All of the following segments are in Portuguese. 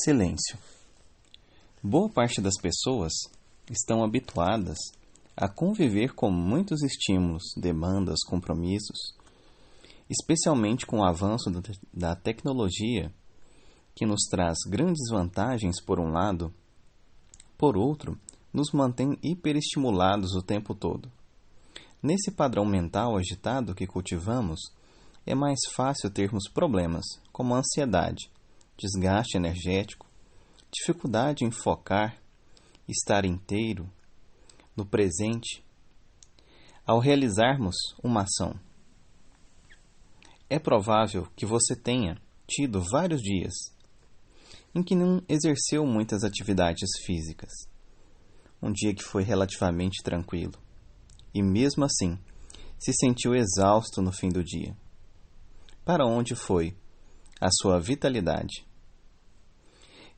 Silêncio. Boa parte das pessoas estão habituadas a conviver com muitos estímulos, demandas, compromissos, especialmente com o avanço da tecnologia, que nos traz grandes vantagens por um lado, por outro, nos mantém hiperestimulados o tempo todo. Nesse padrão mental agitado que cultivamos, é mais fácil termos problemas como ansiedade, desgaste energético, dificuldade em focar, estar inteiro, no presente, ao realizarmos uma ação. É provável que você tenha tido vários dias em que não exerceu muitas atividades físicas. Um dia que foi relativamente tranquilo. E mesmo assim, se sentiu exausto no fim do dia. Para onde foi a sua vitalidade?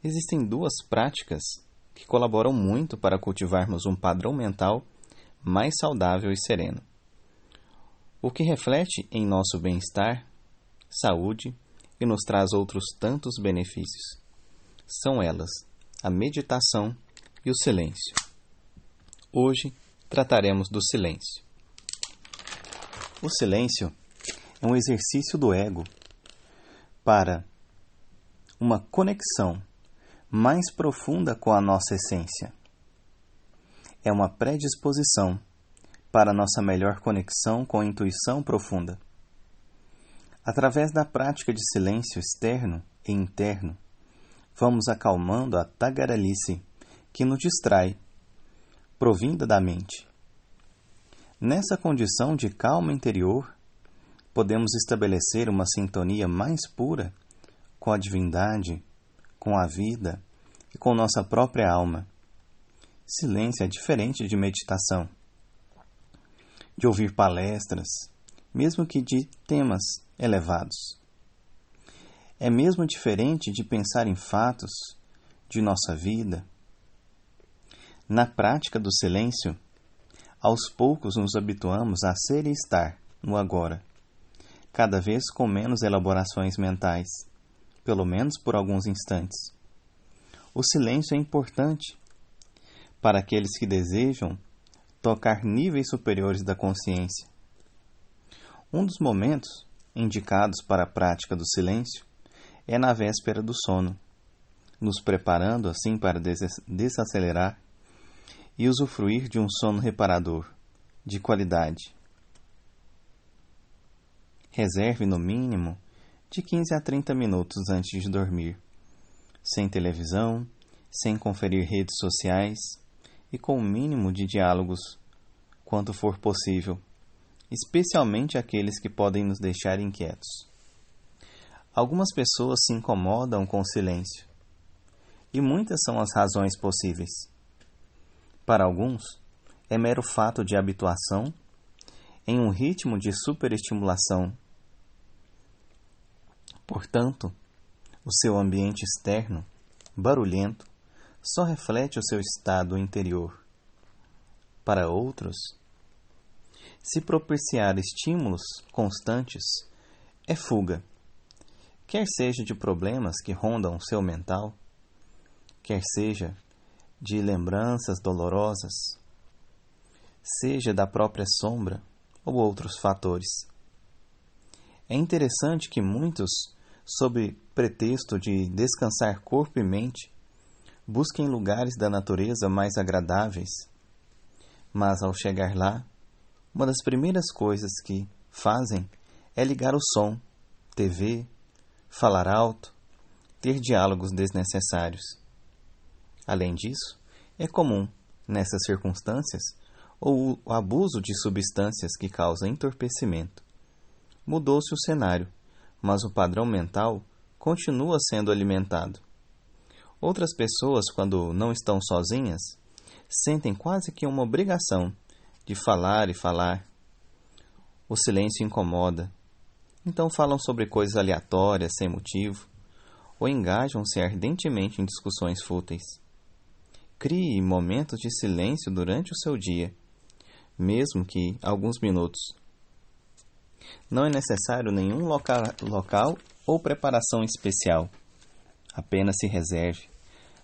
Existem duas práticas que colaboram muito para cultivarmos um padrão mental mais saudável e sereno. O que reflete em nosso bem-estar, saúde e nos traz outros tantos benefícios. São elas a meditação e o silêncio. Hoje trataremos do silêncio. O silêncio é um exercício do ego para uma conexão mais profunda com a nossa essência. É uma predisposição para nossa melhor conexão com a intuição profunda. Através da prática de silêncio externo e interno, vamos acalmando a tagarelice que nos distrai, provinda da mente. Nessa condição de calma interior, podemos estabelecer uma sintonia mais pura com a divindade com a vida e com nossa própria alma. Silêncio é diferente de meditação, de ouvir palestras, mesmo que de temas elevados. É mesmo diferente de pensar em fatos de nossa vida. Na prática do silêncio, aos poucos nos habituamos a ser e estar no agora, cada vez com menos elaborações mentais pelo menos por alguns instantes. O silêncio é importante para aqueles que desejam tocar níveis superiores da consciência. Um dos momentos indicados para a prática do silêncio é na véspera do sono, nos preparando assim para desacelerar e usufruir de um sono reparador, de qualidade. Reserve, no mínimo, de 15 a 30 minutos antes de dormir, sem televisão, sem conferir redes sociais e com o mínimo de diálogos quanto for possível, especialmente aqueles que podem nos deixar inquietos. Algumas pessoas se incomodam com o silêncio, e muitas são as razões possíveis. Para alguns, é mero fato de habituação em um ritmo de superestimulação Portanto, o seu ambiente externo, barulhento, só reflete o seu estado interior. Para outros, se propiciar estímulos constantes é fuga, quer seja de problemas que rondam o seu mental, quer seja de lembranças dolorosas, seja da própria sombra ou outros fatores. É interessante que muitos sob pretexto de descansar corpo e mente, busquem lugares da natureza mais agradáveis. Mas ao chegar lá, uma das primeiras coisas que fazem é ligar o som, TV, falar alto, ter diálogos desnecessários. Além disso, é comum, nessas circunstâncias, o abuso de substâncias que causam entorpecimento. Mudou-se o cenário mas o padrão mental continua sendo alimentado. Outras pessoas, quando não estão sozinhas, sentem quase que uma obrigação de falar e falar. O silêncio incomoda. Então falam sobre coisas aleatórias, sem motivo, ou engajam-se ardentemente em discussões fúteis. Crie momentos de silêncio durante o seu dia, mesmo que alguns minutos, não é necessário nenhum local, local ou preparação especial. Apenas se reserve.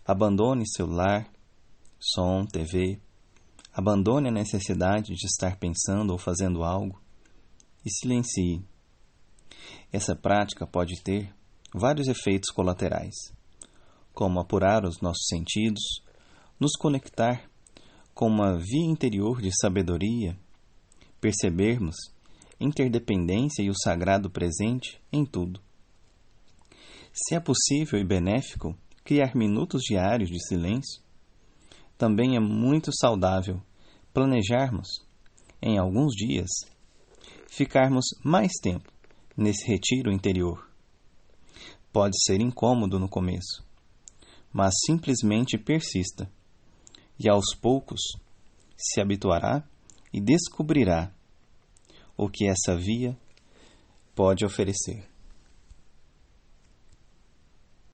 Abandone celular, som, TV. Abandone a necessidade de estar pensando ou fazendo algo e silencie. Essa prática pode ter vários efeitos colaterais, como apurar os nossos sentidos, nos conectar com uma via interior de sabedoria, percebermos interdependência e o sagrado presente em tudo. Se é possível e benéfico criar minutos diários de silêncio, também é muito saudável planejarmos, em alguns dias, ficarmos mais tempo nesse retiro interior. Pode ser incômodo no começo, mas simplesmente persista, e aos poucos se habituará e descobrirá o que essa via pode oferecer.